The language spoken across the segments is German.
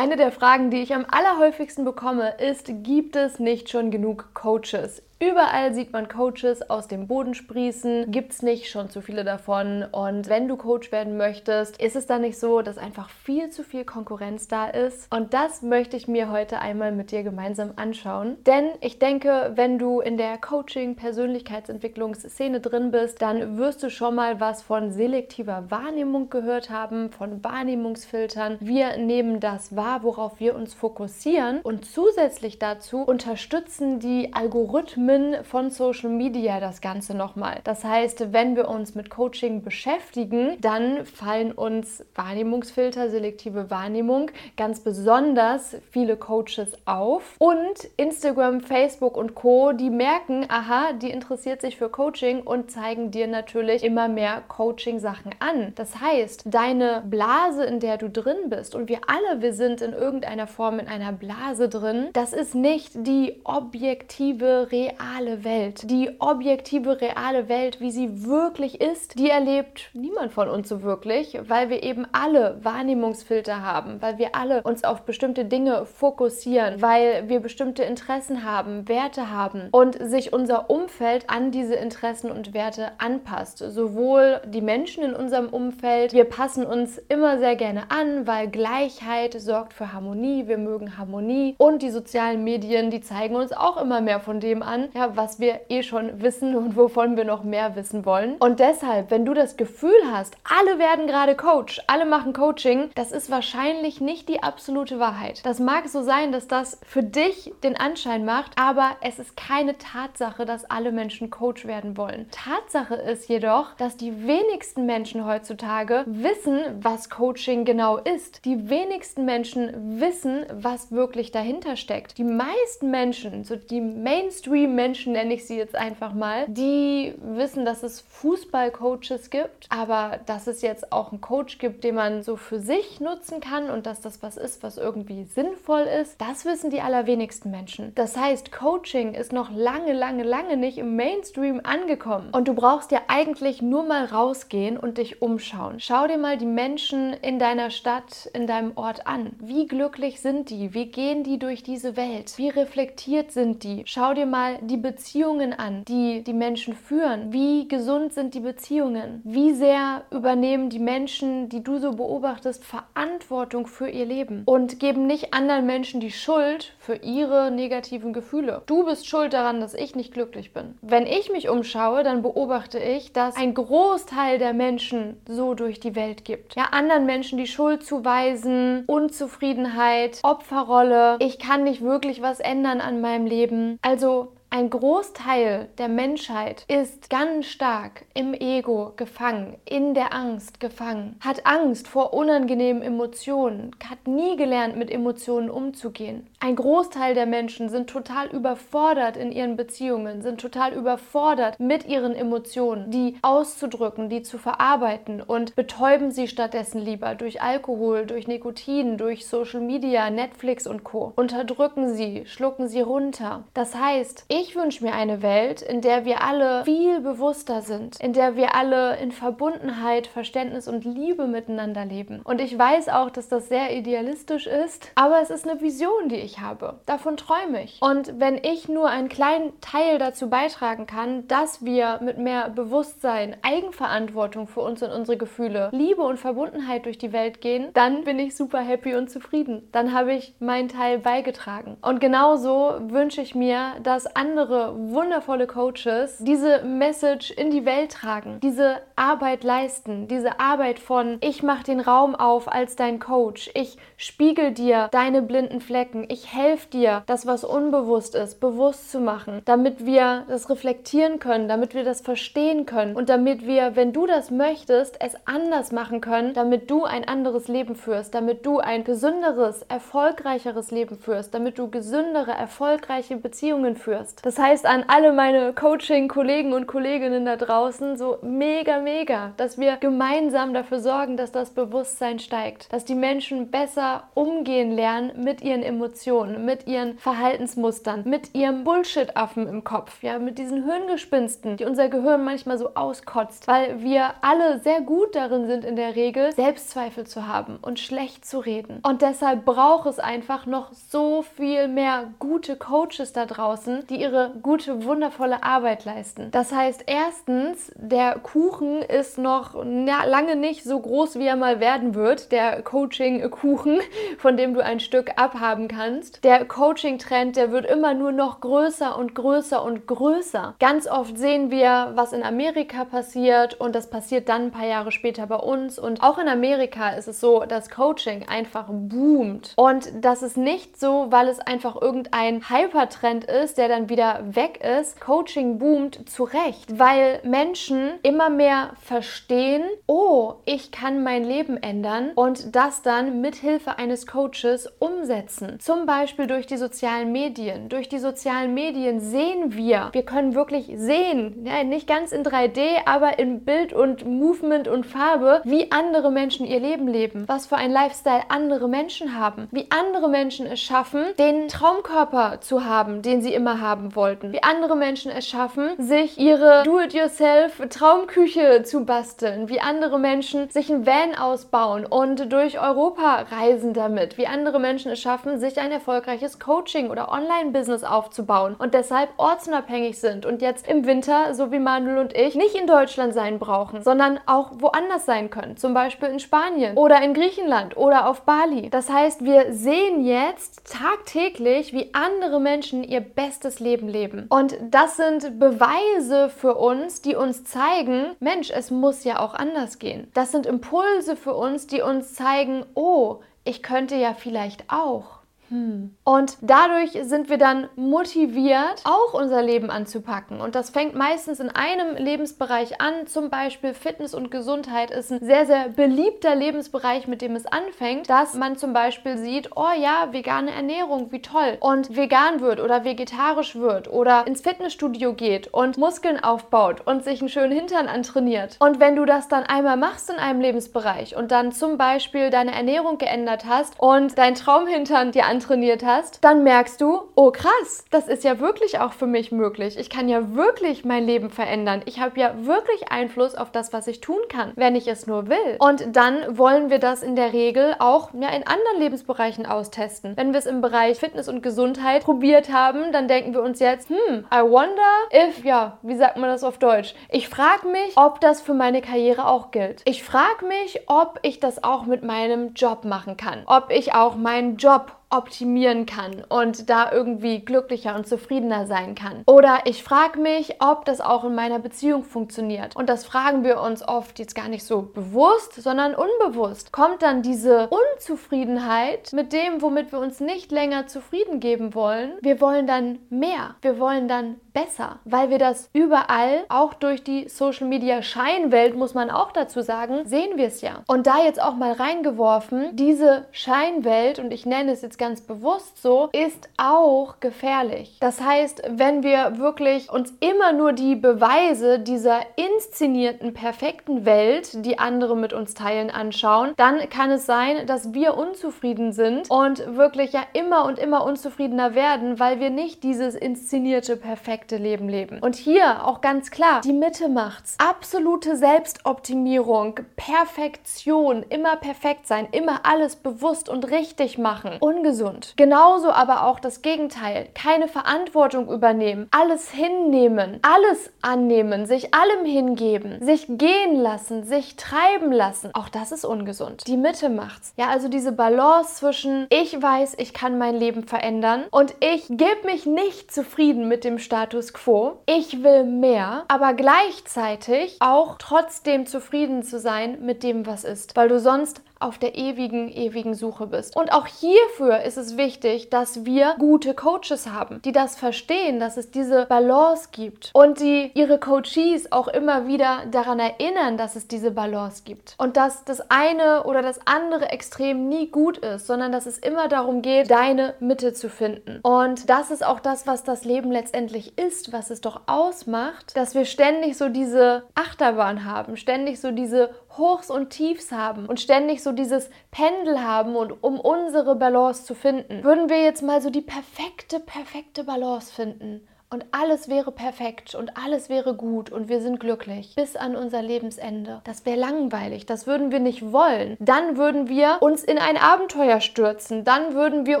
Eine der Fragen, die ich am allerhäufigsten bekomme, ist, gibt es nicht schon genug Coaches? Überall sieht man Coaches aus dem Boden sprießen. Gibt es nicht schon zu viele davon? Und wenn du Coach werden möchtest, ist es dann nicht so, dass einfach viel zu viel Konkurrenz da ist? Und das möchte ich mir heute einmal mit dir gemeinsam anschauen. Denn ich denke, wenn du in der Coaching, Persönlichkeitsentwicklungsszene drin bist, dann wirst du schon mal was von selektiver Wahrnehmung gehört haben, von Wahrnehmungsfiltern. Wir nehmen das wahr, worauf wir uns fokussieren. Und zusätzlich dazu unterstützen die Algorithmen Algorithmen von Social Media das Ganze nochmal. Das heißt, wenn wir uns mit Coaching beschäftigen, dann fallen uns Wahrnehmungsfilter, selektive Wahrnehmung, ganz besonders viele Coaches auf. Und Instagram, Facebook und Co., die merken, aha, die interessiert sich für Coaching und zeigen dir natürlich immer mehr Coaching-Sachen an. Das heißt, deine Blase, in der du drin bist, und wir alle, wir sind in irgendeiner Form in einer Blase drin, das ist nicht die objektive, reale reale Welt, die objektive, reale Welt, wie sie wirklich ist, die erlebt niemand von uns so wirklich, weil wir eben alle Wahrnehmungsfilter haben, weil wir alle uns auf bestimmte Dinge fokussieren, weil wir bestimmte Interessen haben, Werte haben und sich unser Umfeld an diese Interessen und Werte anpasst. Sowohl die Menschen in unserem Umfeld, wir passen uns immer sehr gerne an, weil Gleichheit sorgt für Harmonie, wir mögen Harmonie und die sozialen Medien, die zeigen uns auch immer mehr von dem an, ja, was wir eh schon wissen und wovon wir noch mehr wissen wollen. Und deshalb, wenn du das Gefühl hast, alle werden gerade Coach, alle machen Coaching, das ist wahrscheinlich nicht die absolute Wahrheit. Das mag so sein, dass das für dich den Anschein macht, aber es ist keine Tatsache, dass alle Menschen Coach werden wollen. Tatsache ist jedoch, dass die wenigsten Menschen heutzutage wissen, was Coaching genau ist. Die wenigsten Menschen wissen, was wirklich dahinter steckt. Die meisten Menschen, so die Mainstream Menschen, nenne ich sie jetzt einfach mal, die wissen, dass es Fußballcoaches gibt, aber dass es jetzt auch einen Coach gibt, den man so für sich nutzen kann und dass das was ist, was irgendwie sinnvoll ist, das wissen die allerwenigsten Menschen. Das heißt, Coaching ist noch lange, lange, lange nicht im Mainstream angekommen. Und du brauchst ja eigentlich nur mal rausgehen und dich umschauen. Schau dir mal die Menschen in deiner Stadt, in deinem Ort an. Wie glücklich sind die? Wie gehen die durch diese Welt? Wie reflektiert sind die? Schau dir mal die Beziehungen an, die die Menschen führen. Wie gesund sind die Beziehungen? Wie sehr übernehmen die Menschen, die du so beobachtest, Verantwortung für ihr Leben und geben nicht anderen Menschen die Schuld für ihre negativen Gefühle. Du bist schuld daran, dass ich nicht glücklich bin. Wenn ich mich umschaue, dann beobachte ich, dass ein Großteil der Menschen so durch die Welt gibt. Ja, anderen Menschen die Schuld zuweisen, Unzufriedenheit, Opferrolle, ich kann nicht wirklich was ändern an meinem Leben. Also ein Großteil der Menschheit ist ganz stark im Ego gefangen, in der Angst gefangen, hat Angst vor unangenehmen Emotionen, hat nie gelernt, mit Emotionen umzugehen. Ein Großteil der Menschen sind total überfordert in ihren Beziehungen, sind total überfordert mit ihren Emotionen, die auszudrücken, die zu verarbeiten und betäuben sie stattdessen lieber durch Alkohol, durch Nikotin, durch Social Media, Netflix und Co. Unterdrücken sie, schlucken sie runter. Das heißt, ich wünsche mir eine Welt, in der wir alle viel bewusster sind, in der wir alle in Verbundenheit, Verständnis und Liebe miteinander leben. Und ich weiß auch, dass das sehr idealistisch ist, aber es ist eine Vision, die ich habe. Davon träume ich. Und wenn ich nur einen kleinen Teil dazu beitragen kann, dass wir mit mehr Bewusstsein, Eigenverantwortung für uns und unsere Gefühle, Liebe und Verbundenheit durch die Welt gehen, dann bin ich super happy und zufrieden. Dann habe ich meinen Teil beigetragen. Und genauso wünsche ich mir, dass andere andere wundervolle Coaches diese Message in die Welt tragen, diese Arbeit leisten, diese Arbeit von ich mache den Raum auf als dein Coach, ich spiegel dir deine blinden Flecken, ich helfe dir, das was unbewusst ist, bewusst zu machen, damit wir das reflektieren können, damit wir das verstehen können und damit wir, wenn du das möchtest, es anders machen können, damit du ein anderes Leben führst, damit du ein gesünderes, erfolgreicheres Leben führst, damit du gesündere, erfolgreiche Beziehungen führst. Das heißt an alle meine Coaching-Kollegen und Kolleginnen da draußen, so mega, mega, dass wir gemeinsam dafür sorgen, dass das Bewusstsein steigt, dass die Menschen besser umgehen lernen mit ihren Emotionen, mit ihren Verhaltensmustern, mit ihrem Bullshit-Affen im Kopf, ja, mit diesen Hirngespinsten, die unser Gehirn manchmal so auskotzt, weil wir alle sehr gut darin sind, in der Regel Selbstzweifel zu haben und schlecht zu reden. Und deshalb braucht es einfach noch so viel mehr gute Coaches da draußen, die ihre gute, wundervolle Arbeit leisten. Das heißt, erstens, der Kuchen ist noch lange nicht so groß, wie er mal werden wird, der Coaching-Kuchen, von dem du ein Stück abhaben kannst. Der Coaching-Trend, der wird immer nur noch größer und größer und größer. Ganz oft sehen wir, was in Amerika passiert und das passiert dann ein paar Jahre später bei uns. Und auch in Amerika ist es so, dass Coaching einfach boomt. Und das ist nicht so, weil es einfach irgendein Hypertrend ist, der dann wieder weg ist. Coaching boomt zu Recht, weil Menschen immer mehr verstehen, oh, ich kann mein Leben ändern und das dann mit Hilfe eines Coaches umsetzen. Zum Beispiel durch die sozialen Medien. Durch die sozialen Medien sehen wir, wir können wirklich sehen, ja, nicht ganz in 3D, aber in Bild und Movement und Farbe, wie andere Menschen ihr Leben leben, was für ein Lifestyle andere Menschen haben, wie andere Menschen es schaffen, den Traumkörper zu haben, den sie immer haben wollten, wie andere Menschen es schaffen, sich ihre Do-it-yourself Traumküche zu basteln, wie andere Menschen sich ein Van ausbauen und durch Europa reisen damit, wie andere Menschen es schaffen, sich ein erfolgreiches Coaching oder Online-Business aufzubauen und deshalb ortsunabhängig sind und jetzt im Winter, so wie Manuel und ich, nicht in Deutschland sein brauchen, sondern auch woanders sein können, zum Beispiel in Spanien oder in Griechenland oder auf Bali. Das heißt, wir sehen jetzt tagtäglich, wie andere Menschen ihr bestes Leben leben. Und das sind Beweise für uns, die uns zeigen, Mensch, es muss ja auch anders gehen. Das sind Impulse für uns, die uns zeigen, oh, ich könnte ja vielleicht auch. Hm. Und dadurch sind wir dann motiviert, auch unser Leben anzupacken. Und das fängt meistens in einem Lebensbereich an. Zum Beispiel Fitness und Gesundheit ist ein sehr, sehr beliebter Lebensbereich, mit dem es anfängt, dass man zum Beispiel sieht, oh ja, vegane Ernährung, wie toll. Und vegan wird oder vegetarisch wird oder ins Fitnessstudio geht und Muskeln aufbaut und sich einen schönen Hintern antrainiert. Und wenn du das dann einmal machst in einem Lebensbereich und dann zum Beispiel deine Ernährung geändert hast und dein Traumhintern dir an trainiert hast, dann merkst du, oh krass, das ist ja wirklich auch für mich möglich. Ich kann ja wirklich mein Leben verändern. Ich habe ja wirklich Einfluss auf das, was ich tun kann, wenn ich es nur will. Und dann wollen wir das in der Regel auch ja, in anderen Lebensbereichen austesten. Wenn wir es im Bereich Fitness und Gesundheit probiert haben, dann denken wir uns jetzt, hm, I wonder if, ja, wie sagt man das auf Deutsch? Ich frage mich, ob das für meine Karriere auch gilt. Ich frage mich, ob ich das auch mit meinem Job machen kann. Ob ich auch meinen Job optimieren kann und da irgendwie glücklicher und zufriedener sein kann. Oder ich frage mich, ob das auch in meiner Beziehung funktioniert. Und das fragen wir uns oft jetzt gar nicht so bewusst, sondern unbewusst. Kommt dann diese Unzufriedenheit mit dem, womit wir uns nicht länger zufrieden geben wollen. Wir wollen dann mehr. Wir wollen dann besser, weil wir das überall, auch durch die Social Media Scheinwelt, muss man auch dazu sagen, sehen wir es ja. Und da jetzt auch mal reingeworfen, diese Scheinwelt, und ich nenne es jetzt ganz bewusst so, ist auch gefährlich. Das heißt, wenn wir wirklich uns immer nur die Beweise dieser inszenierten, perfekten Welt, die andere mit uns teilen, anschauen, dann kann es sein, dass wir unzufrieden sind und wirklich ja immer und immer unzufriedener werden, weil wir nicht dieses inszenierte, perfekte perfekte Leben leben. Und hier auch ganz klar, die Mitte macht's. Absolute Selbstoptimierung, Perfektion, immer perfekt sein, immer alles bewusst und richtig machen. Ungesund. Genauso aber auch das Gegenteil. Keine Verantwortung übernehmen, alles hinnehmen, alles annehmen, sich allem hingeben, sich gehen lassen, sich treiben lassen. Auch das ist ungesund. Die Mitte macht's. Ja, also diese Balance zwischen ich weiß, ich kann mein Leben verändern und ich gebe mich nicht zufrieden mit dem Status Status quo. Ich will mehr, aber gleichzeitig auch trotzdem zufrieden zu sein mit dem, was ist. Weil du sonst auf der ewigen, ewigen Suche bist. Und auch hierfür ist es wichtig, dass wir gute Coaches haben, die das verstehen, dass es diese Balance gibt und die ihre Coaches auch immer wieder daran erinnern, dass es diese Balance gibt und dass das eine oder das andere Extrem nie gut ist, sondern dass es immer darum geht, deine Mitte zu finden. Und das ist auch das, was das Leben letztendlich ist, was es doch ausmacht, dass wir ständig so diese Achterbahn haben, ständig so diese Hochs und Tiefs haben und ständig so dieses Pendel haben und um unsere Balance zu finden. Würden wir jetzt mal so die perfekte, perfekte Balance finden und alles wäre perfekt und alles wäre gut und wir sind glücklich bis an unser Lebensende. Das wäre langweilig, das würden wir nicht wollen. Dann würden wir uns in ein Abenteuer stürzen, dann würden wir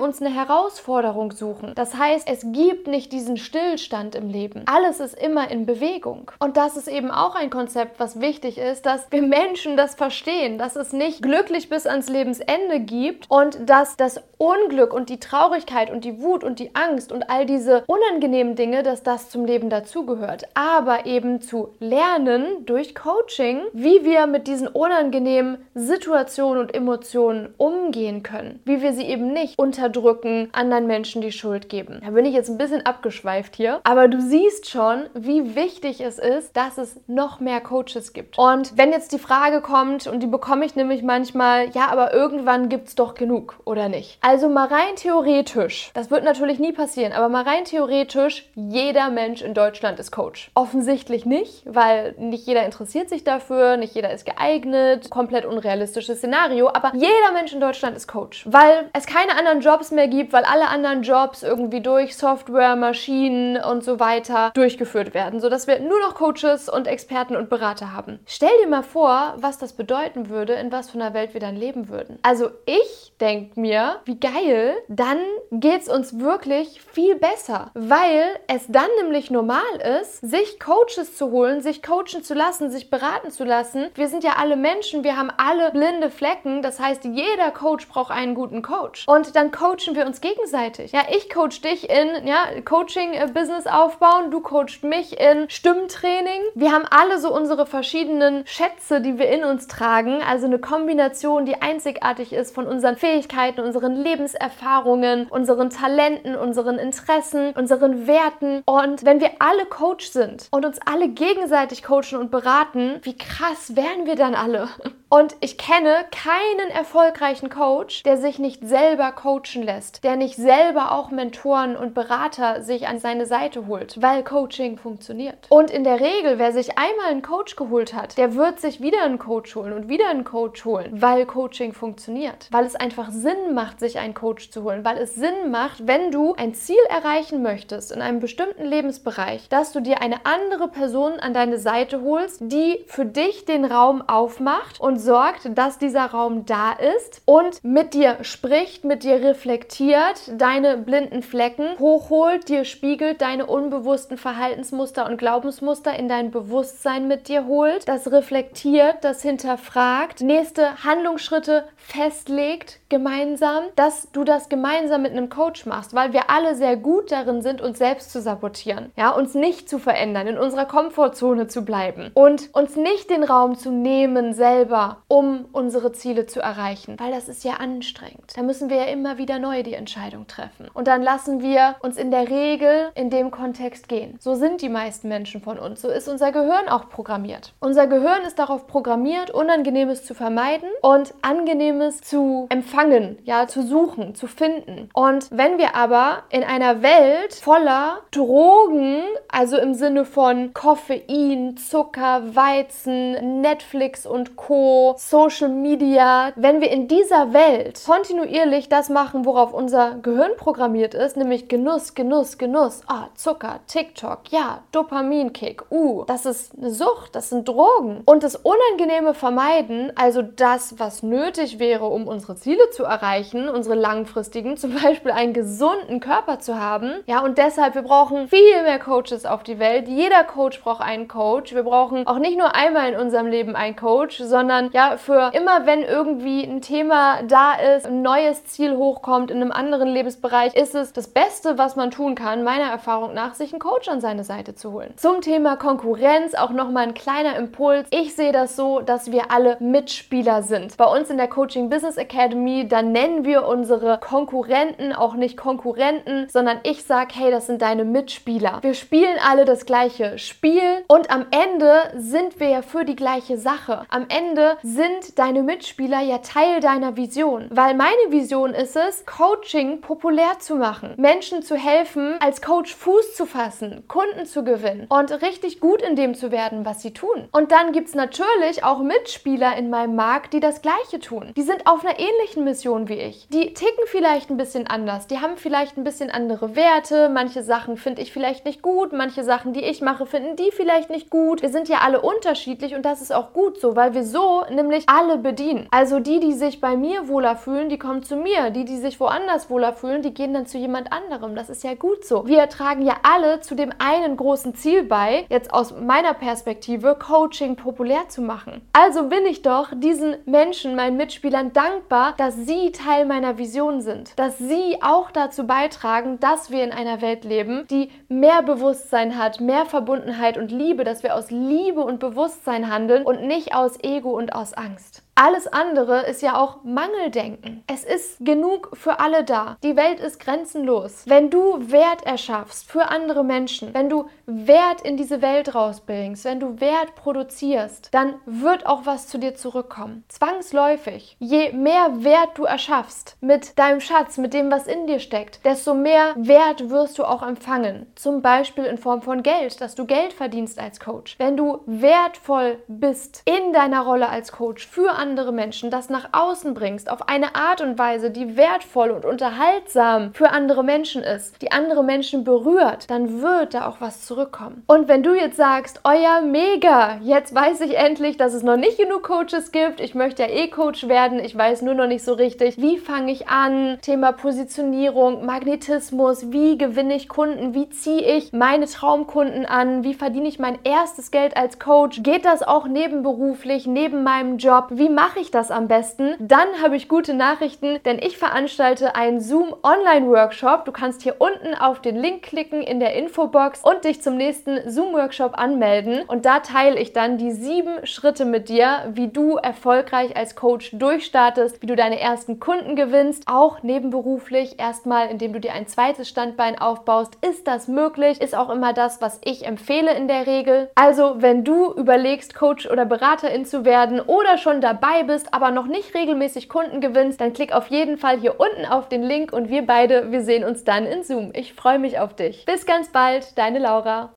uns eine Herausforderung suchen. Das heißt, es gibt nicht diesen Stillstand im Leben. Alles ist immer in Bewegung. Und das ist eben auch ein Konzept, was wichtig ist, dass wir Menschen das verstehen, dass es nicht glücklich bis ans Lebensende gibt und dass das Unglück und die Traurigkeit und die Wut und die Angst und all diese unangenehmen Dinge dass das zum Leben dazugehört, aber eben zu lernen durch Coaching, wie wir mit diesen unangenehmen Situationen und Emotionen umgehen können, wie wir sie eben nicht unterdrücken, anderen Menschen die Schuld geben. Da bin ich jetzt ein bisschen abgeschweift hier, aber du siehst schon, wie wichtig es ist, dass es noch mehr Coaches gibt. Und wenn jetzt die Frage kommt, und die bekomme ich nämlich manchmal, ja, aber irgendwann gibt es doch genug, oder nicht? Mal rein theoretisch, das wird natürlich nie passieren, aber mal rein theoretisch, jeder Mensch in Deutschland ist Coach. Offensichtlich nicht, weil nicht jeder interessiert sich dafür, nicht jeder ist geeignet, komplett unrealistisches Szenario, aber jeder Mensch in Deutschland ist Coach, weil es keine anderen Jobs mehr gibt, weil alle anderen Jobs irgendwie durch Software, Maschinen und so weiter durchgeführt werden, sodass wir nur noch Coaches und Experten und Berater haben. Stell dir mal vor, was das bedeuten würde, in was für einer Welt wir dann leben würden. Also ich denke mir, wie geil, dann geht es uns wirklich viel besser, weil es dann nämlich normal ist, sich Coaches zu holen, sich coachen zu lassen, sich beraten zu lassen. Wir sind ja alle Menschen, wir haben alle blinde Flecken. Das heißt, jeder Coach braucht einen guten Coach. Und dann coachen wir uns gegenseitig. Ja, ich coach dich in ja, Coaching-Business äh, aufbauen, du coachst mich in Stimmtraining. Wir haben alle so unsere verschiedenen Schätze, die wir in uns tragen. Also eine Kombination, die einzigartig ist von unseren Fähigkeiten, unseren Lebenserfahrungen, unseren Talenten, unseren Interessen, unseren Werten und wenn wir alle Coach sind und uns alle gegenseitig coachen und beraten, wie krass wären wir dann alle? Und ich kenne keinen erfolgreichen Coach, der sich nicht selber coachen lässt, der nicht selber auch Mentoren und Berater sich an seine Seite holt, weil Coaching funktioniert. Und in der Regel, wer sich einmal einen Coach geholt hat, der wird sich wieder einen Coach holen und wieder einen Coach holen, weil Coaching funktioniert. Weil es einfach Sinn macht, sich einen Coach zu holen, weil es Sinn macht, wenn du ein Ziel erreichen möchtest in einem bestimmten Lebensbereich, dass du dir eine andere Person an deine Seite holst, die für dich den Raum aufmacht und sorgt, dass dieser Raum da ist und mit dir spricht, mit dir reflektiert, deine blinden Flecken hochholt, dir spiegelt, deine unbewussten Verhaltensmuster und Glaubensmuster in dein Bewusstsein mit dir holt, das reflektiert, das hinterfragt, nächste Handlungsschritte festlegt gemeinsam, dass du das gemeinsam mit einem Coach machst, weil wir alle sehr gut darin sind, uns selbst zu sabotieren, ja, uns nicht zu verändern, in unserer Komfortzone zu bleiben und uns nicht den Raum zu nehmen selber, um unsere Ziele zu erreichen, weil das ist ja anstrengend. Da müssen wir ja immer wieder neu die Entscheidung treffen. Und dann lassen wir uns in der Regel in dem Kontext gehen. So sind die meisten Menschen von uns. So ist unser Gehirn auch programmiert. Unser Gehirn ist darauf programmiert, Unangenehmes zu vermeiden und Angenehmes zu empfangen, ja, zu suchen, zu finden. Und wenn wir aber in einer Welt voller Drogen, also im Sinne von Koffein, Zucker, Weizen, Netflix und Co, Social Media, wenn wir in dieser Welt kontinuierlich das machen, worauf unser Gehirn programmiert ist, nämlich Genuss, Genuss, Genuss, ah, Zucker, TikTok, ja, Dopaminkick, uh, das ist eine Sucht, das sind Drogen. Und das Unangenehme vermeiden, also das, was nötig wäre, um unsere Ziele zu erreichen, unsere langfristigen, zum Beispiel einen gesunden Körper zu haben, ja, und deshalb, wir brauchen viel mehr Coaches auf die Welt. Jeder Coach braucht einen Coach. Wir brauchen auch nicht nur einmal in unserem Leben einen Coach, sondern sondern ja, für immer, wenn irgendwie ein Thema da ist, ein neues Ziel hochkommt in einem anderen Lebensbereich, ist es das Beste, was man tun kann, meiner Erfahrung nach, sich einen Coach an seine Seite zu holen. Zum Thema Konkurrenz auch nochmal ein kleiner Impuls. Ich sehe das so, dass wir alle Mitspieler sind. Bei uns in der Coaching Business Academy, da nennen wir unsere Konkurrenten auch nicht Konkurrenten, sondern ich sage, hey, das sind deine Mitspieler. Wir spielen alle das gleiche Spiel und am Ende sind wir ja für die gleiche Sache. Am Ende sind deine Mitspieler ja Teil deiner Vision, weil meine Vision ist es, Coaching populär zu machen, Menschen zu helfen, als Coach Fuß zu fassen, Kunden zu gewinnen und richtig gut in dem zu werden, was sie tun. Und dann gibt es natürlich auch Mitspieler in meinem Markt, die das Gleiche tun. Die sind auf einer ähnlichen Mission wie ich. Die ticken vielleicht ein bisschen anders, die haben vielleicht ein bisschen andere Werte, manche Sachen finde ich vielleicht nicht gut, manche Sachen, die ich mache, finden die vielleicht nicht gut. Wir sind ja alle unterschiedlich und das ist auch gut so, weil wir so nämlich alle bedienen. Also die, die sich bei mir wohler fühlen, die kommen zu mir. Die, die sich woanders wohler fühlen, die gehen dann zu jemand anderem. Das ist ja gut so. Wir tragen ja alle zu dem einen großen Ziel bei, jetzt aus meiner Perspektive, Coaching populär zu machen. Also bin ich doch diesen Menschen, meinen Mitspielern dankbar, dass sie Teil meiner Vision sind. Dass sie auch dazu beitragen, dass wir in einer Welt leben, die mehr Bewusstsein hat, mehr Verbundenheit und Liebe, dass wir aus Liebe und Bewusstsein handeln und nicht aus Ego und aus Angst. Alles andere ist ja auch Mangeldenken. Es ist genug für alle da. Die Welt ist grenzenlos. Wenn du Wert erschaffst für andere Menschen, wenn du Wert in diese Welt rausbringst, wenn du Wert produzierst, dann wird auch was zu dir zurückkommen. Zwangsläufig. Je mehr Wert du erschaffst mit deinem Schatz, mit dem, was in dir steckt, desto mehr Wert wirst du auch empfangen. Zum Beispiel in Form von Geld, dass du Geld verdienst als Coach. Wenn du wertvoll bist in deiner Rolle als Coach für andere andere Menschen, das nach außen bringst, auf eine Art und Weise, die wertvoll und unterhaltsam für andere Menschen ist, die andere Menschen berührt, dann wird da auch was zurückkommen. Und wenn du jetzt sagst, ja, mega, jetzt weiß ich endlich, dass es noch nicht genug Coaches gibt, ich möchte ja eh Coach werden, ich weiß nur noch nicht so richtig, wie fange ich an, Thema Positionierung, Magnetismus, wie gewinne ich Kunden, wie ziehe ich meine Traumkunden an, wie verdiene ich mein erstes Geld als Coach, geht das auch nebenberuflich, neben meinem Job, wie mache ich das am besten? Dann habe ich gute Nachrichten, denn ich veranstalte einen Zoom Online Workshop. Du kannst hier unten auf den Link klicken in der Infobox und dich zum nächsten Zoom Workshop anmelden. Und da teile ich dann die sieben Schritte mit dir, wie du erfolgreich als Coach durchstartest, wie du deine ersten Kunden gewinnst, auch nebenberuflich erstmal, indem du dir ein zweites Standbein aufbaust. Ist das möglich? Ist auch immer das, was ich empfehle in der Regel. Also, wenn du überlegst, Coach oder Beraterin zu werden oder schon dabei dabei bist, aber noch nicht regelmäßig Kunden gewinnst, dann klick auf jeden Fall hier unten auf den Link und wir beide, wir sehen uns dann in Zoom. Ich freue mich auf dich. Bis ganz bald, deine Laura.